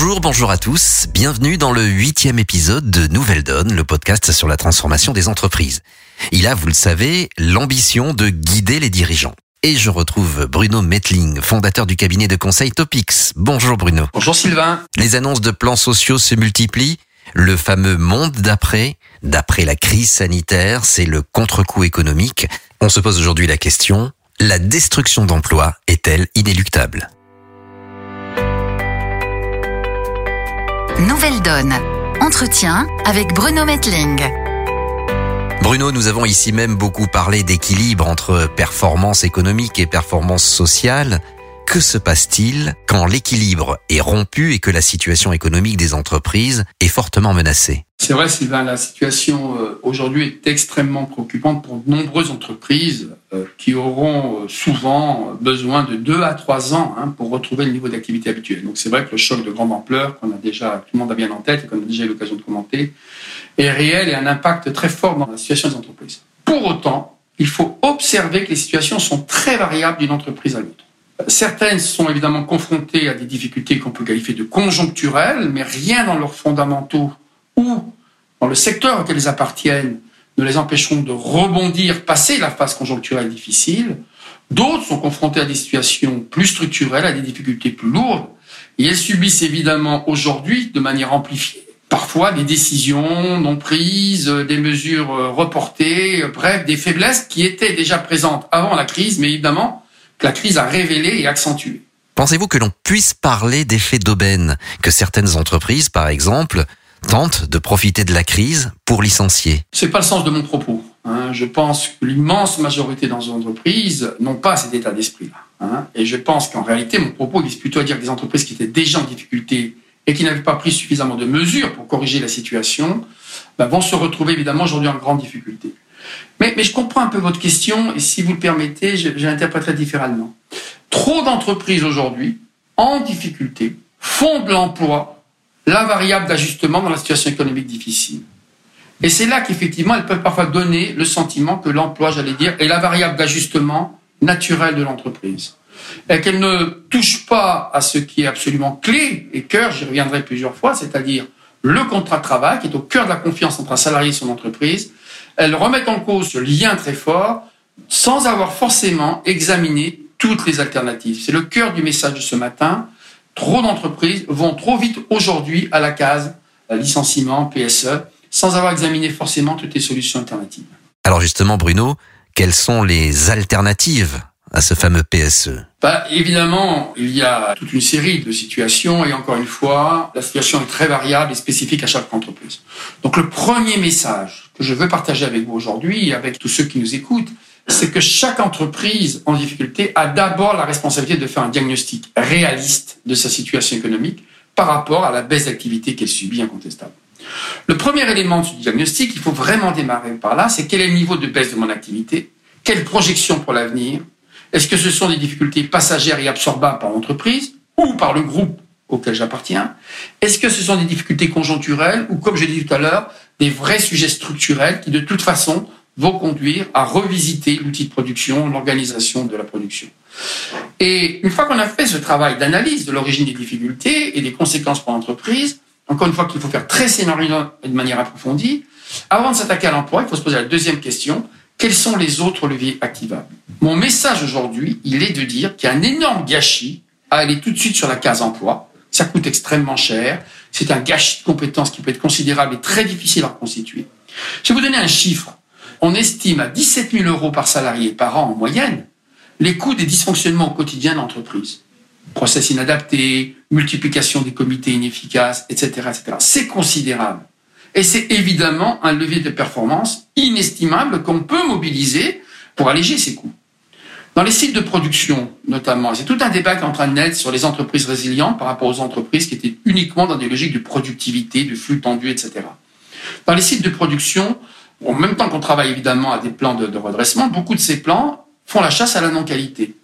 Bonjour, bonjour à tous. Bienvenue dans le huitième épisode de Nouvelle Donne, le podcast sur la transformation des entreprises. Il a, vous le savez, l'ambition de guider les dirigeants. Et je retrouve Bruno Metling, fondateur du cabinet de conseil Topix. Bonjour Bruno. Bonjour Sylvain. Les annonces de plans sociaux se multiplient. Le fameux monde d'après, d'après la crise sanitaire, c'est le contre-coup économique. On se pose aujourd'hui la question, la destruction d'emplois est-elle inéluctable? Nouvelle Donne. Entretien avec Bruno Metling. Bruno, nous avons ici même beaucoup parlé d'équilibre entre performance économique et performance sociale. Que se passe-t-il quand l'équilibre est rompu et que la situation économique des entreprises est fortement menacée? C'est vrai, Sylvain, la situation euh, aujourd'hui est extrêmement préoccupante pour de nombreuses entreprises euh, qui auront euh, souvent besoin de deux à trois ans hein, pour retrouver le niveau d'activité habituel. Donc c'est vrai que le choc de grande ampleur qu'on a déjà, tout le monde a bien en tête et qu'on a déjà eu l'occasion de commenter, est réel et a un impact très fort dans la situation des entreprises. Pour autant, il faut observer que les situations sont très variables d'une entreprise à l'autre. Certaines sont évidemment confrontées à des difficultés qu'on peut qualifier de conjoncturelles, mais rien dans leurs fondamentaux ou dans le secteur auquel elles appartiennent ne les empêcheront de rebondir, passer la phase conjoncturelle difficile. D'autres sont confrontées à des situations plus structurelles, à des difficultés plus lourdes, et elles subissent évidemment aujourd'hui, de manière amplifiée, parfois des décisions non prises, des mesures reportées, bref, des faiblesses qui étaient déjà présentes avant la crise, mais évidemment, que la crise a révélé et accentué. Pensez-vous que l'on puisse parler d'effet d'aubaine, que certaines entreprises, par exemple, tentent de profiter de la crise pour licencier C'est pas le sens de mon propos. Hein. Je pense que l'immense majorité dans les entreprises n'ont pas cet état d'esprit-là. Hein. Et je pense qu'en réalité, mon propos vise plutôt à dire que des entreprises qui étaient déjà en difficulté et qui n'avaient pas pris suffisamment de mesures pour corriger la situation, ben, vont se retrouver évidemment aujourd'hui en grande difficulté. Mais, mais, je comprends un peu votre question et si vous le permettez, je, je l'interpréterai différemment. Trop d'entreprises aujourd'hui, en difficulté, font de l'emploi la variable d'ajustement dans la situation économique difficile. Et c'est là qu'effectivement, elles peuvent parfois donner le sentiment que l'emploi, j'allais dire, est la variable d'ajustement naturelle de l'entreprise. Et qu'elle ne touche pas à ce qui est absolument clé et cœur, j'y reviendrai plusieurs fois, c'est-à-dire le contrat de travail, qui est au cœur de la confiance entre un salarié et son entreprise, elles remettent en cause ce lien très fort sans avoir forcément examiné toutes les alternatives. C'est le cœur du message de ce matin. Trop d'entreprises vont trop vite aujourd'hui à la case licenciement, PSE, sans avoir examiné forcément toutes les solutions alternatives. Alors justement, Bruno, quelles sont les alternatives à ce fameux PSE bah, Évidemment, il y a toute une série de situations et encore une fois, la situation est très variable et spécifique à chaque entreprise. Donc le premier message que je veux partager avec vous aujourd'hui et avec tous ceux qui nous écoutent, c'est que chaque entreprise en difficulté a d'abord la responsabilité de faire un diagnostic réaliste de sa situation économique par rapport à la baisse d'activité qu'elle subit incontestable. Le premier élément du diagnostic, il faut vraiment démarrer par là, c'est quel est le niveau de baisse de mon activité, quelle projection pour l'avenir, est-ce que ce sont des difficultés passagères et absorbables par l'entreprise ou par le groupe auquel j'appartiens Est-ce que ce sont des difficultés conjoncturelles ou, comme je l'ai dit tout à l'heure, des vrais sujets structurels qui, de toute façon, vont conduire à revisiter l'outil de production, l'organisation de la production Et une fois qu'on a fait ce travail d'analyse de l'origine des difficultés et des conséquences pour l'entreprise, encore une fois qu'il faut faire très scénario et de manière approfondie, avant de s'attaquer à l'emploi, il faut se poser la deuxième question, quels sont les autres leviers activables? Mon message aujourd'hui, il est de dire qu'il y a un énorme gâchis à aller tout de suite sur la case emploi. Ça coûte extrêmement cher. C'est un gâchis de compétences qui peut être considérable et très difficile à reconstituer. Je vais vous donner un chiffre. On estime à 17 000 euros par salarié par an en moyenne les coûts des dysfonctionnements au quotidien de l'entreprise. Process inadapté, multiplication des comités inefficaces, etc., etc. C'est considérable. Et c'est évidemment un levier de performance inestimable qu'on peut mobiliser pour alléger ces coûts. Dans les sites de production, notamment, c'est tout un débat qui est en train de naître sur les entreprises résilientes par rapport aux entreprises qui étaient uniquement dans des logiques de productivité, de flux tendu, etc. Dans les sites de production, en même temps qu'on travaille évidemment à des plans de, redressement, beaucoup de ces plans font la chasse à la non-qualité,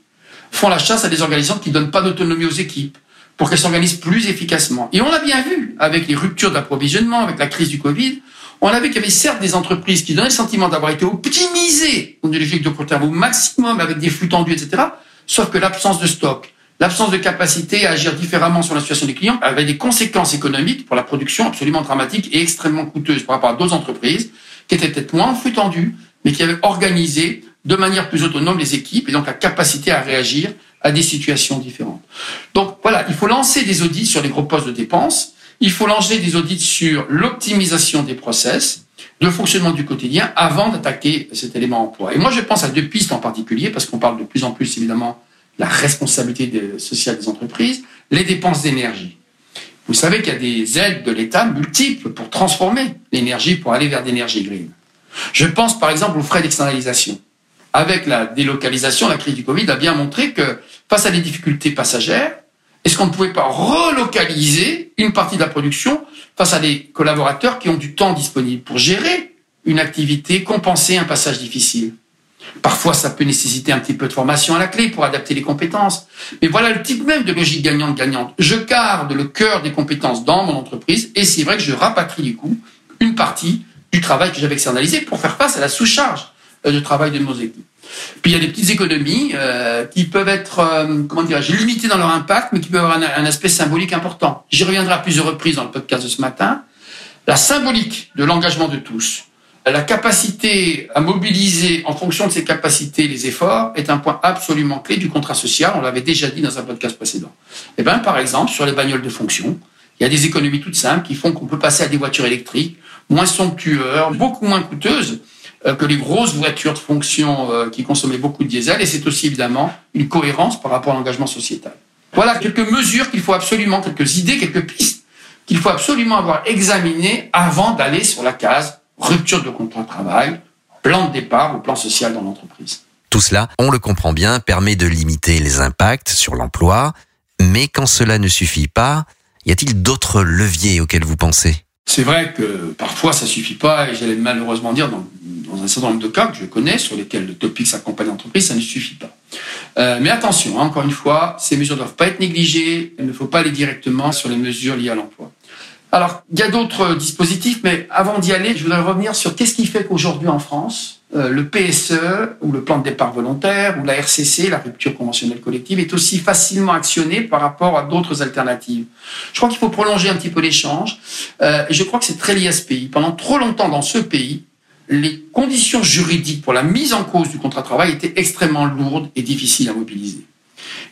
font la chasse à des organisations qui ne donnent pas d'autonomie aux équipes, pour qu'elles s'organisent plus efficacement. Et on l'a bien vu avec les ruptures d'approvisionnement, avec la crise du Covid. On a vu qu'il y avait certes des entreprises qui donnaient le sentiment d'avoir été optimisées une logique de court terme au maximum avec des flux tendus, etc. Sauf que l'absence de stock, l'absence de capacité à agir différemment sur la situation des clients avait des conséquences économiques pour la production absolument dramatiques et extrêmement coûteuses par rapport à d'autres entreprises qui étaient peut-être moins tendu, mais qui avaient organisé de manière plus autonome les équipes et donc la capacité à réagir à des situations différentes. Donc voilà, il faut lancer des audits sur les gros postes de dépenses, il faut lancer des audits sur l'optimisation des process, le fonctionnement du quotidien avant d'attaquer cet élément emploi. Et moi, je pense à deux pistes en particulier, parce qu'on parle de plus en plus évidemment de la responsabilité sociale des entreprises, les dépenses d'énergie. Vous savez qu'il y a des aides de l'État multiples pour transformer l'énergie, pour aller vers l'énergie green. Je pense par exemple aux frais d'externalisation. Avec la délocalisation, la crise du Covid a bien montré que face à des difficultés passagères, est-ce qu'on ne pouvait pas relocaliser une partie de la production face à des collaborateurs qui ont du temps disponible pour gérer une activité, compenser un passage difficile? Parfois, ça peut nécessiter un petit peu de formation à la clé pour adapter les compétences. Mais voilà le type même de logique gagnante-gagnante. Je garde le cœur des compétences dans mon entreprise et c'est vrai que je rapatrie du coup une partie du travail que j'avais externalisé pour faire face à la sous-charge euh, de travail de nos équipes. Puis il y a des petites économies euh, qui peuvent être, euh, comment dirais-je, limitées dans leur impact, mais qui peuvent avoir un, aspect symbolique important. J'y reviendrai à plusieurs reprises dans le podcast de ce matin. La symbolique de l'engagement de tous, la capacité à mobiliser en fonction de ses capacités les efforts est un point absolument clé du contrat social. On l'avait déjà dit dans un podcast précédent. Eh ben, par exemple, sur les bagnoles de fonction, il y a des économies toutes simples qui font qu'on peut passer à des voitures électriques moins somptueuses, beaucoup moins coûteuses, euh, que les grosses voitures de fonction euh, qui consommaient beaucoup de diesel, et c'est aussi évidemment une cohérence par rapport à l'engagement sociétal. Voilà quelques mesures qu'il faut absolument, quelques idées, quelques pistes qu'il faut absolument avoir examinées avant d'aller sur la case rupture de contrat de travail, plan de départ ou plan social dans l'entreprise. Tout cela, on le comprend bien, permet de limiter les impacts sur l'emploi, mais quand cela ne suffit pas, y a-t-il d'autres leviers auxquels vous pensez? C'est vrai que parfois ça suffit pas, et j'allais malheureusement dire dans, un certain nombre de cas que je connais, sur lesquels le topic s'accompagne l'entreprise, ça ne suffit pas. Euh, mais attention, hein, encore une fois, ces mesures ne doivent pas être négligées, il ne faut pas aller directement sur les mesures liées à l'emploi. Alors, il y a d'autres dispositifs, mais avant d'y aller, je voudrais revenir sur qu'est-ce qui fait qu'aujourd'hui en France, euh, le PSE ou le plan de départ volontaire ou la RCC, la rupture conventionnelle collective, est aussi facilement actionné par rapport à d'autres alternatives. Je crois qu'il faut prolonger un petit peu l'échange euh, je crois que c'est très lié à ce pays. Pendant trop longtemps dans ce pays, les conditions juridiques pour la mise en cause du contrat de travail étaient extrêmement lourdes et difficiles à mobiliser.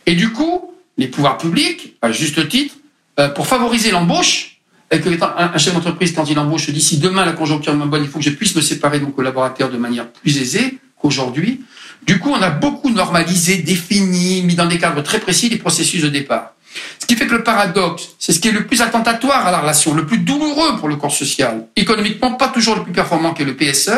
Et du coup, les pouvoirs publics, à juste titre, euh, pour favoriser l'embauche, un, chef d'entreprise, quand il embauche, dit si demain la conjoncture est bonne, il faut que je puisse me séparer de mon collaborateur de manière plus aisée qu'aujourd'hui. Du coup, on a beaucoup normalisé, défini, mis dans des cadres très précis les processus de départ. Ce qui fait que le paradoxe, c'est ce qui est le plus attentatoire à la relation, le plus douloureux pour le corps social, économiquement pas toujours le plus performant qu'est le PSE,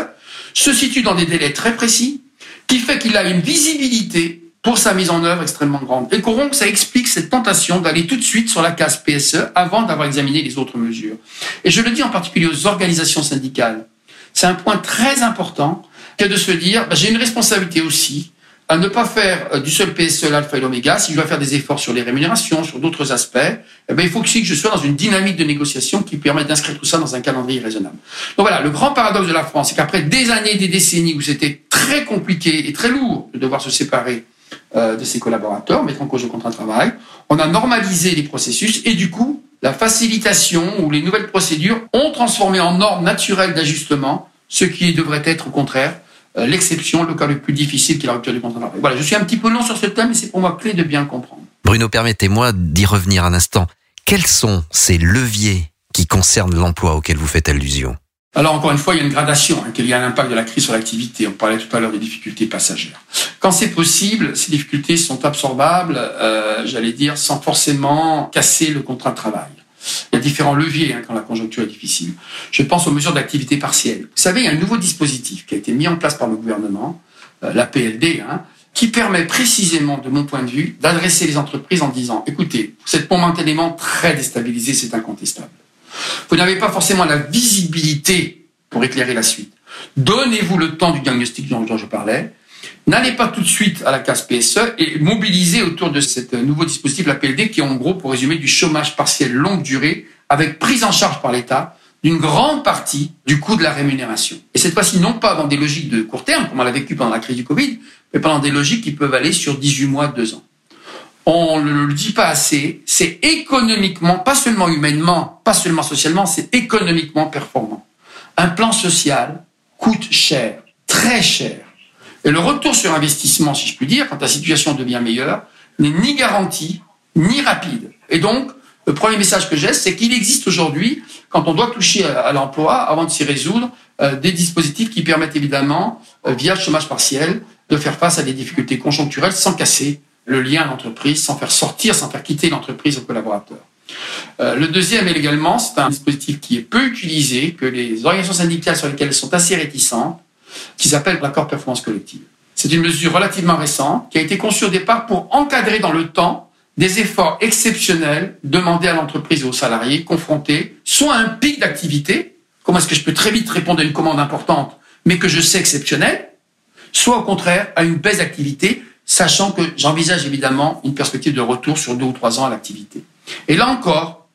se situe dans des délais très précis, qui fait qu'il a une visibilité pour sa mise en œuvre extrêmement grande. Et donc, ça explique cette tentation d'aller tout de suite sur la case PSE avant d'avoir examiné les autres mesures. Et je le dis en particulier aux organisations syndicales. C'est un point très important que de se dire, bah, j'ai une responsabilité aussi à ne pas faire euh, du seul PSE l'alpha et l'oméga. Si je dois faire des efforts sur les rémunérations, sur d'autres aspects, eh ben, il faut aussi que je sois dans une dynamique de négociation qui permette d'inscrire tout ça dans un calendrier raisonnable. Donc voilà, le grand paradoxe de la France, c'est qu'après des années, des décennies où c'était très compliqué et très lourd de devoir se séparer de ses collaborateurs, mettre en cause le contrat de travail. On a normalisé les processus et du coup, la facilitation ou les nouvelles procédures ont transformé en norme naturelle d'ajustement ce qui devrait être au contraire euh, l'exception, le cas le plus difficile qui est la rupture du contrat de travail. Voilà, je suis un petit peu long sur ce thème, mais c'est pour moi clé de bien le comprendre. Bruno, permettez-moi d'y revenir un instant. Quels sont ces leviers qui concernent l'emploi auquel vous faites allusion? Alors encore une fois, il y a une gradation hein, qu'il y a l'impact de la crise sur l'activité. On parlait tout à l'heure des difficultés passagères. Quand c'est possible, ces difficultés sont absorbables, euh, j'allais dire, sans forcément casser le contrat de travail. Il y a différents leviers hein, quand la conjoncture est difficile. Je pense aux mesures d'activité partielle. Vous savez, il y a un nouveau dispositif qui a été mis en place par le gouvernement, euh, la PLD, hein, qui permet précisément, de mon point de vue, d'adresser les entreprises en disant, écoutez, vous êtes momentanément très déstabilisé, c'est incontestable. Vous n'avez pas forcément la visibilité pour éclairer la suite. Donnez-vous le temps du diagnostic dont je parlais. N'allez pas tout de suite à la case PSE et mobilisez autour de ce nouveau dispositif, la PLD, qui est en gros, pour résumer, du chômage partiel longue durée avec prise en charge par l'État d'une grande partie du coût de la rémunération. Et cette fois-ci, non pas dans des logiques de court terme, comme on l'a vécu pendant la crise du Covid, mais pendant des logiques qui peuvent aller sur 18 mois, 2 ans. On ne le dit pas assez, c'est économiquement, pas seulement humainement, pas seulement socialement, c'est économiquement performant. Un plan social coûte cher, très cher. Et le retour sur investissement, si je puis dire, quand la situation devient meilleure, n'est ni garanti, ni rapide. Et donc, le premier message que j'ai, c'est qu'il existe aujourd'hui, quand on doit toucher à, l'emploi, avant de s'y résoudre, euh, des dispositifs qui permettent évidemment, euh, via le chômage partiel, de faire face à des difficultés conjoncturelles sans casser le lien à l'entreprise, sans faire sortir, sans faire quitter l'entreprise aux collaborateurs. Euh, le deuxième également, c'est un dispositif qui est peu utilisé, que les organisations syndicales sur lesquelles elles sont assez réticentes, qui s'appelle l'accord performance collective. C'est une mesure relativement récente qui a été conçue au départ pour encadrer dans le temps des efforts exceptionnels demandés à l'entreprise et aux salariés confrontés soit à un pic d'activité, comment est-ce que je peux très vite répondre à une commande importante, mais que je sais exceptionnelle, soit au contraire à une baisse d'activité, sachant que j'envisage évidemment une perspective de retour sur deux ou trois ans à l'activité. Et là encore,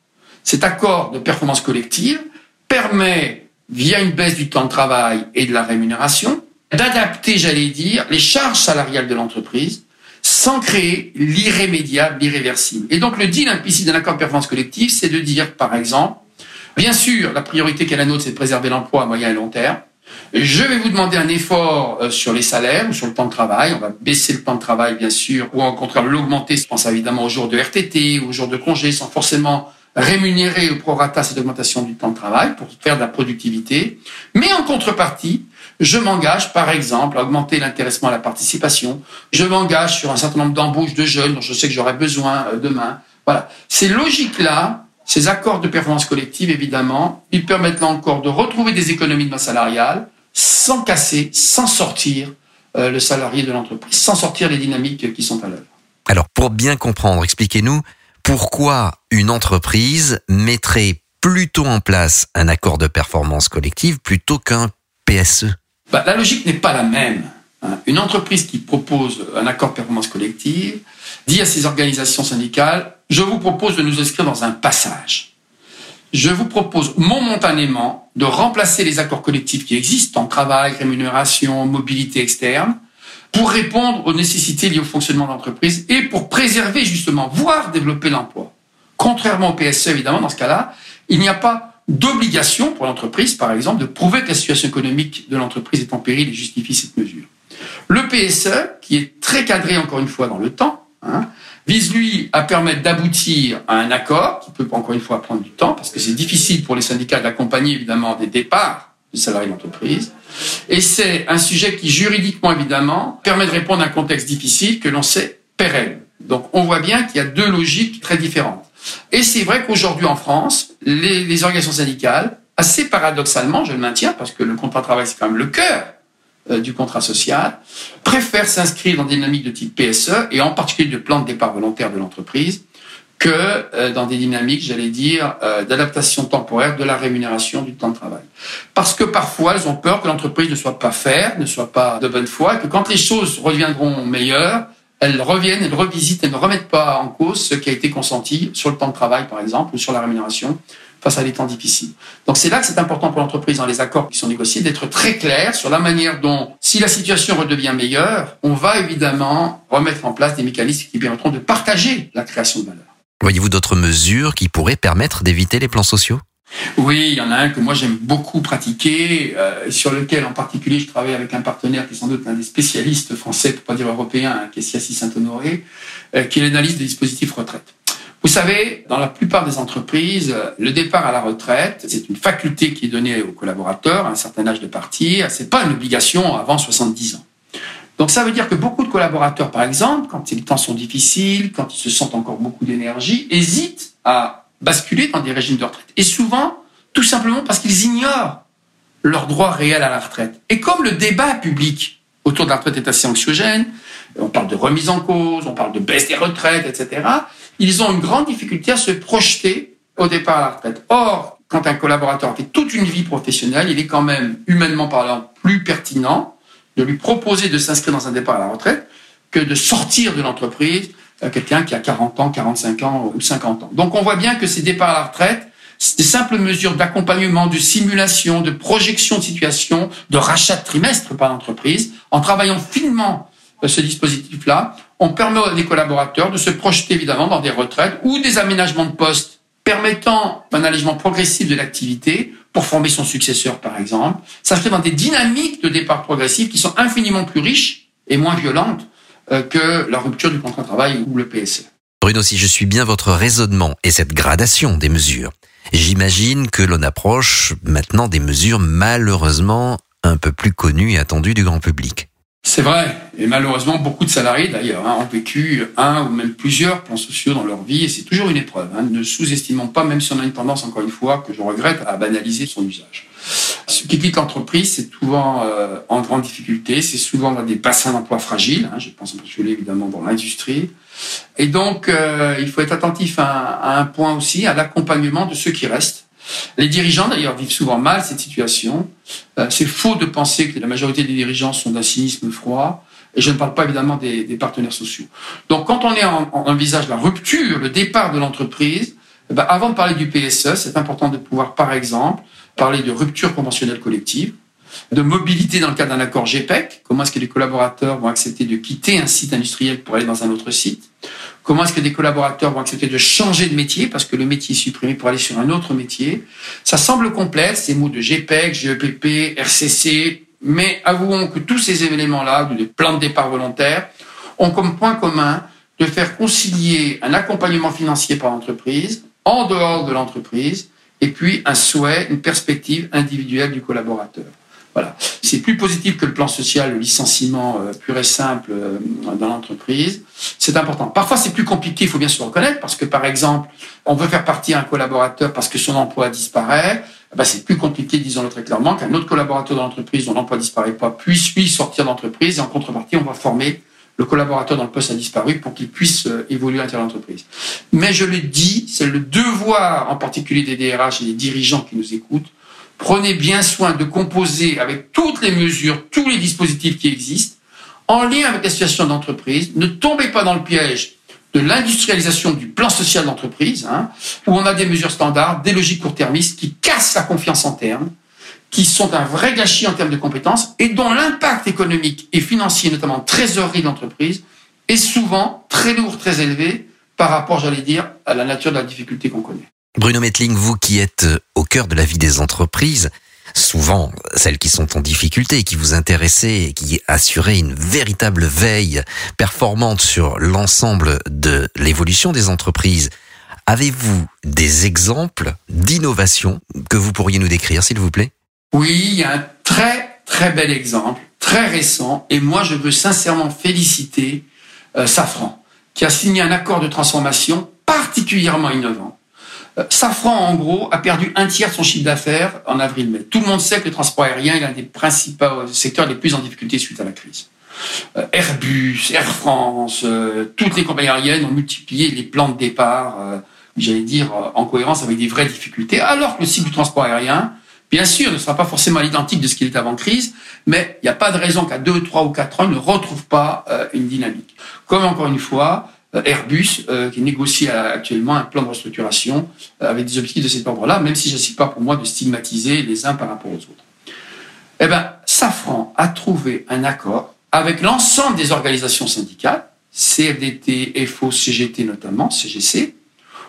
cet accord de performance collective permet, via une baisse du temps de travail et de la rémunération, d'adapter, j'allais dire, les charges salariales de l'entreprise sans créer l'irrémédiable, l'irréversible. Et donc le deal implicite d'un accord de performance collective, c'est de dire, par exemple, bien sûr, la priorité qui est la nôtre, c'est de préserver l'emploi à moyen et long terme. Je vais vous demander un effort euh, sur les salaires ou sur le temps de travail. On va baisser le temps de travail, bien sûr, ou au contraire l'augmenter. Je pense évidemment aux jours de RTT, aux jours de congé, sans forcément rémunérer au prorata cette augmentation du temps de travail pour faire de la productivité. Mais en contrepartie, je m'engage, par exemple, à augmenter l'intéressement à la participation. Je m'engage sur un certain nombre d'embauches de jeunes dont je sais que j'aurai besoin euh, demain. Voilà. Ces logiques-là, ces accords de performance collective, évidemment, ils permettent là encore de retrouver des économies de masse salariale sans casser, sans sortir euh, le salarié de l'entreprise, sans sortir les dynamiques qui sont à l'œuvre. Alors, pour bien comprendre, expliquez-nous pourquoi une entreprise mettrait plutôt en place un accord de performance collective plutôt qu'un PSE bah, La logique n'est pas la même. Hein. Une entreprise qui propose un accord de performance collective dit à ses organisations syndicales, je vous propose de nous inscrire dans un passage. Je vous propose momentanément de remplacer les accords collectifs qui existent en travail, rémunération, mobilité externe, pour répondre aux nécessités liées au fonctionnement de l'entreprise et pour préserver justement, voire développer l'emploi. Contrairement au PSE, évidemment, dans ce cas-là, il n'y a pas d'obligation pour l'entreprise, par exemple, de prouver que la situation économique de l'entreprise est en péril et justifie cette mesure. Le PSE, qui est très cadré encore une fois dans le temps, hein, vise lui à permettre d'aboutir à un accord qui peut encore une fois prendre du temps parce que c'est difficile pour les syndicats d'accompagner évidemment des départs des salariés d'entreprise. Et c'est un sujet qui juridiquement évidemment permet de répondre à un contexte difficile que l'on sait pérenne. Donc on voit bien qu'il y a deux logiques très différentes. Et c'est vrai qu'aujourd'hui en France, les, les organisations syndicales, assez paradoxalement, je le maintiens parce que le contrat de travail c'est quand même le cœur du contrat social, préfèrent s'inscrire dans des dynamiques de type PSE et en particulier de plan de départ volontaire de l'entreprise que euh, dans des dynamiques, j'allais dire, euh, d'adaptation temporaire de la rémunération du temps de travail. Parce que parfois, elles ont peur que l'entreprise ne soit pas faire, ne soit pas de bonne foi, que quand les choses reviendront meilleures, elles reviennent, elles revisitent, elles ne remettent pas en cause ce qui a été consenti sur le temps de travail, par exemple, ou sur la rémunération, face à des temps difficiles. Donc c'est là que c'est important pour l'entreprise dans les accords qui sont négociés d'être très clair sur la manière dont, si la situation redevient meilleure, on va évidemment remettre en place des mécanismes qui permettront de partager la création de valeur. Voyez-vous d'autres mesures qui pourraient permettre d'éviter les plans sociaux? Oui, il y en a un que moi j'aime beaucoup pratiquer, euh, sur lequel en particulier je travaille avec un partenaire qui est sans doute un des spécialistes français, pour pas dire européen, hein, qui est Siassi Saint-Honoré, euh, qui est l'analyse des dispositifs retraite. Vous savez, dans la plupart des entreprises, le départ à la retraite, c'est une faculté qui est donnée aux collaborateurs à un certain âge de partir. C'est pas une obligation avant 70 ans. Donc ça veut dire que beaucoup de collaborateurs, par exemple, quand les temps sont difficiles, quand ils se sentent encore beaucoup d'énergie, hésitent à basculer dans des régimes de retraite. Et souvent, tout simplement parce qu'ils ignorent leur droit réel à la retraite. Et comme le débat public autour de la retraite est assez anxiogène, on parle de remise en cause, on parle de baisse des retraites, etc., ils ont une grande difficulté à se projeter au départ à la retraite. Or, quand un collaborateur fait toute une vie professionnelle, il est quand même, humainement parlant, plus pertinent de lui proposer de s'inscrire dans un départ à la retraite que de sortir de l'entreprise quelqu'un qui a 40 ans, 45 ans ou 50 ans. Donc on voit bien que ces départs à la retraite, des simples mesures d'accompagnement, de simulation, de projection de situation, de rachat de trimestre par l'entreprise. En travaillant finement euh, ce dispositif-là, on permet à des collaborateurs de se projeter évidemment dans des retraites ou des aménagements de poste permettant un allègement progressif de l'activité pour former son successeur, par exemple. Ça se fait dans des dynamiques de départ progressif qui sont infiniment plus riches et moins violentes euh, que la rupture du contrat de travail ou le PSE. Bruno, si je suis bien votre raisonnement et cette gradation des mesures, j'imagine que l'on approche maintenant des mesures malheureusement un peu plus connues et attendues du grand public. C'est vrai, et malheureusement beaucoup de salariés d'ailleurs hein, ont vécu un ou même plusieurs plans sociaux dans leur vie, et c'est toujours une épreuve. Hein. Ne sous-estimons pas, même si on a une tendance, encore une fois, que je regrette, à banaliser son usage. Ceux qui quittent l'entreprise, c'est souvent euh, en grande difficulté, c'est souvent dans des bassins d'emploi fragiles, hein, je pense en particulier évidemment dans l'industrie. Et donc, euh, il faut être attentif à un point aussi, à l'accompagnement de ceux qui restent les dirigeants, d'ailleurs, vivent souvent mal cette situation. Euh, c'est faux de penser que la majorité des dirigeants sont d'un cynisme froid. Et je ne parle pas évidemment des, partenaires sociaux. Donc, quand on est en, envisage la rupture, le départ de l'entreprise, eh ben, avant de parler du PSE, c'est important de pouvoir, par exemple, parler de rupture conventionnelle collective, de mobilité dans le cadre d'un accord GPEC. Comment est-ce que les collaborateurs vont accepter de quitter un site industriel pour aller dans un autre site? Comment est-ce que des collaborateurs vont accepter de changer de métier parce que le métier est supprimé pour aller sur un autre métier? Ça semble complexe, ces mots de GPEC, GEPP, RCC, mais avouons que tous ces éléments-là, des plans de départ volontaires, ont comme point commun de faire concilier un accompagnement financier par l'entreprise, en dehors de l'entreprise, et puis un souhait, une perspective individuelle du collaborateur. Voilà. C'est plus positif que le plan social, le licenciement euh, pur et simple euh, dans l'entreprise. C'est important. Parfois, c'est plus compliqué, il faut bien se reconnaître, parce que par exemple, on veut faire partie un collaborateur parce que son emploi disparaît. Eh ben, c'est plus compliqué, disons-le très clairement, qu'un autre collaborateur de l'entreprise dont l'emploi disparaît pas puisse lui sortir d'entreprise et en contrepartie, on va former le collaborateur dont le poste a disparu pour qu'il puisse euh, évoluer à l'intérieur de l'entreprise. Mais je le dis, c'est le devoir en particulier des DRH et des dirigeants qui nous écoutent prenez bien soin de composer avec toutes les mesures, tous les dispositifs qui existent, en lien avec la situation d'entreprise. Ne tombez pas dans le piège de l'industrialisation du plan social d'entreprise, hein, où on a des mesures standards, des logiques court-termistes qui cassent la confiance en termes, qui sont un vrai gâchis en termes de compétences et dont l'impact économique et financier, notamment trésorerie d'entreprise, est souvent très lourd, très élevé par rapport, j'allais dire, à la nature de la difficulté qu'on connaît. Bruno Metling, vous qui êtes au cœur de la vie des entreprises, souvent celles qui sont en difficulté, qui vous intéressaient et qui assuraient une véritable veille performante sur l'ensemble de l'évolution des entreprises. Avez-vous des exemples d'innovation que vous pourriez nous décrire, s'il vous plaît? Oui, il y a un très très bel exemple, très récent, et moi je veux sincèrement féliciter euh, Safran, qui a signé un accord de transformation particulièrement innovant euh, Safran, en gros, a perdu un tiers de son chiffre d'affaires en avril-mai. Tout le monde sait que le transport aérien est l'un des principaux secteurs les plus en difficulté suite à la crise. Euh, Airbus, Air France, euh, toutes les compagnies aériennes ont multiplié les plans de départ, j'allais dire, en cohérence avec des vraies difficultés, alors que le cycle du transport aérien, bien sûr, ne sera pas forcément l'identique de ce qu'il est avant crise, mais il n'y a pas de raison qu'à deux, trois ou quatre ans, il ne retrouve pas une dynamique. Comme encore une fois, euh, Airbus, euh, qui négocie actuellement un plan de restructuration euh, avec des objectifs de cet ordre-là, même si je ne pas pour moi de stigmatiser les uns par rapport aux autres. Eh ben, Safran a trouvé un accord avec l'ensemble des organisations syndicales, CFDT, FO, CGT notamment, CGC,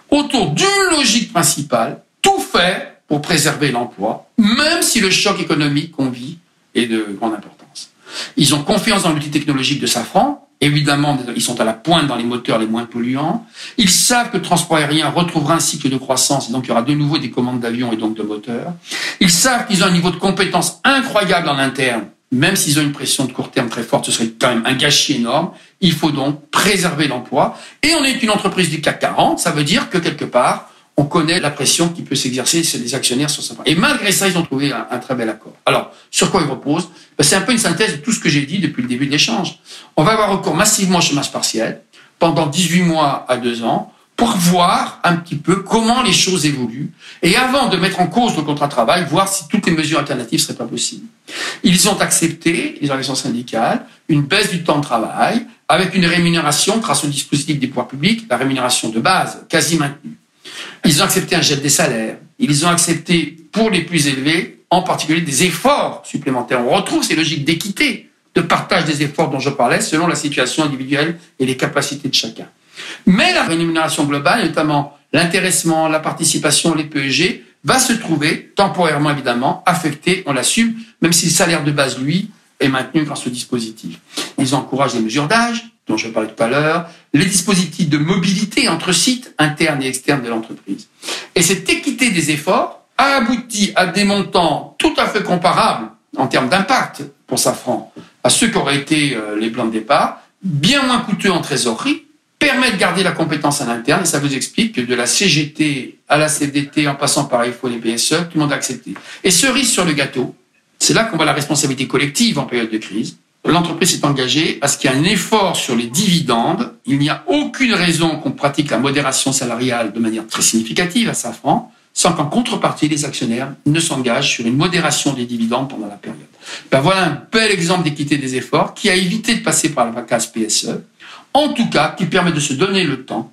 autour d'une logique principale, tout fait pour préserver l'emploi, même si le choc économique qu'on vit est de grande importance. Ils ont confiance dans l'outil technologique de Safran, Évidemment, ils sont à la pointe dans les moteurs les moins polluants. Ils savent que le transport aérien retrouvera un cycle de croissance et donc il y aura de nouveau des commandes d'avions et donc de moteurs. Ils savent qu'ils ont un niveau de compétence incroyable en interne. Même s'ils ont une pression de court terme très forte, ce serait quand même un gâchis énorme. Il faut donc préserver l'emploi. Et on est une entreprise du CAC 40. Ça veut dire que quelque part, on connaît la pression qui peut s'exercer sur les actionnaires sur ça. Et malgré ça, ils ont trouvé un, très bel accord. Alors, sur quoi ils reposent? Ben, C'est un peu une synthèse de tout ce que j'ai dit depuis le début de l'échange. On va avoir recours massivement au chômage partiel pendant 18 mois à 2 ans pour voir un petit peu comment les choses évoluent et avant de mettre en cause le contrat de travail, voir si toutes les mesures alternatives seraient pas possibles. Ils ont accepté, les organisations syndicales, une baisse du temps de travail avec une rémunération grâce au dispositif des pouvoirs publics, la rémunération de base quasi maintenue. Ils ont accepté un gel des salaires. Ils ont accepté, pour les plus élevés, en particulier des efforts supplémentaires. On retrouve ces logiques d'équité de partage des efforts dont je parlais selon la situation individuelle et les capacités de chacun. Mais la rémunération globale, notamment l'intéressement, la participation, les PEG, va se trouver temporairement évidemment affectée, on l'assume, même si le salaire de base, lui, est maintenu grâce au dispositif. Ils encouragent les mesures d'âge, dont je parlais tout à l'heure, les dispositifs de mobilité entre sites internes et externes de l'entreprise. Et cette équité des efforts a abouti à des montants tout à fait comparables en termes d'impact pour Safran à ceux qui auraient été euh, les plans de départ, bien moins coûteux en trésorerie, permet de garder la compétence à l'interne et ça vous explique que de la CGT à la CDT en passant par iPhone et PSE, tout le monde a accepté. Et cerise sur le gâteau, c'est là qu'on voit la responsabilité collective en période de crise. L'entreprise s'est engagée à ce qu'il y ait un effort sur les dividendes. Il n'y a aucune raison qu'on pratique la modération salariale de manière très significative à Safran sans qu'en contrepartie, les actionnaires ne s'engagent sur une modération des dividendes pendant la période. Ben voilà un bel exemple d'équité des efforts qui a évité de passer par la case PSE, en tout cas qui permet de se donner le temps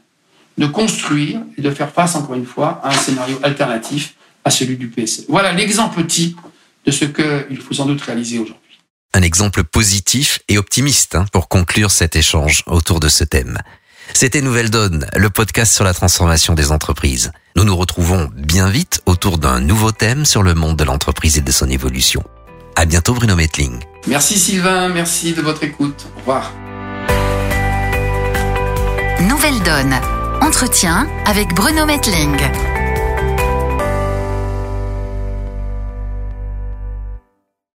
de construire et de faire face, encore une fois, à un scénario alternatif à celui du PSE. Voilà l'exemple type de ce qu'il faut sans doute réaliser aujourd'hui. Un exemple positif et optimiste hein, pour conclure cet échange autour de ce thème. C'était Nouvelle Donne, le podcast sur la transformation des entreprises. Nous nous retrouvons bien vite autour d'un nouveau thème sur le monde de l'entreprise et de son évolution. À bientôt Bruno Metling. Merci Sylvain, merci de votre écoute. Au revoir. Nouvelle Donne. Entretien avec Bruno Metling.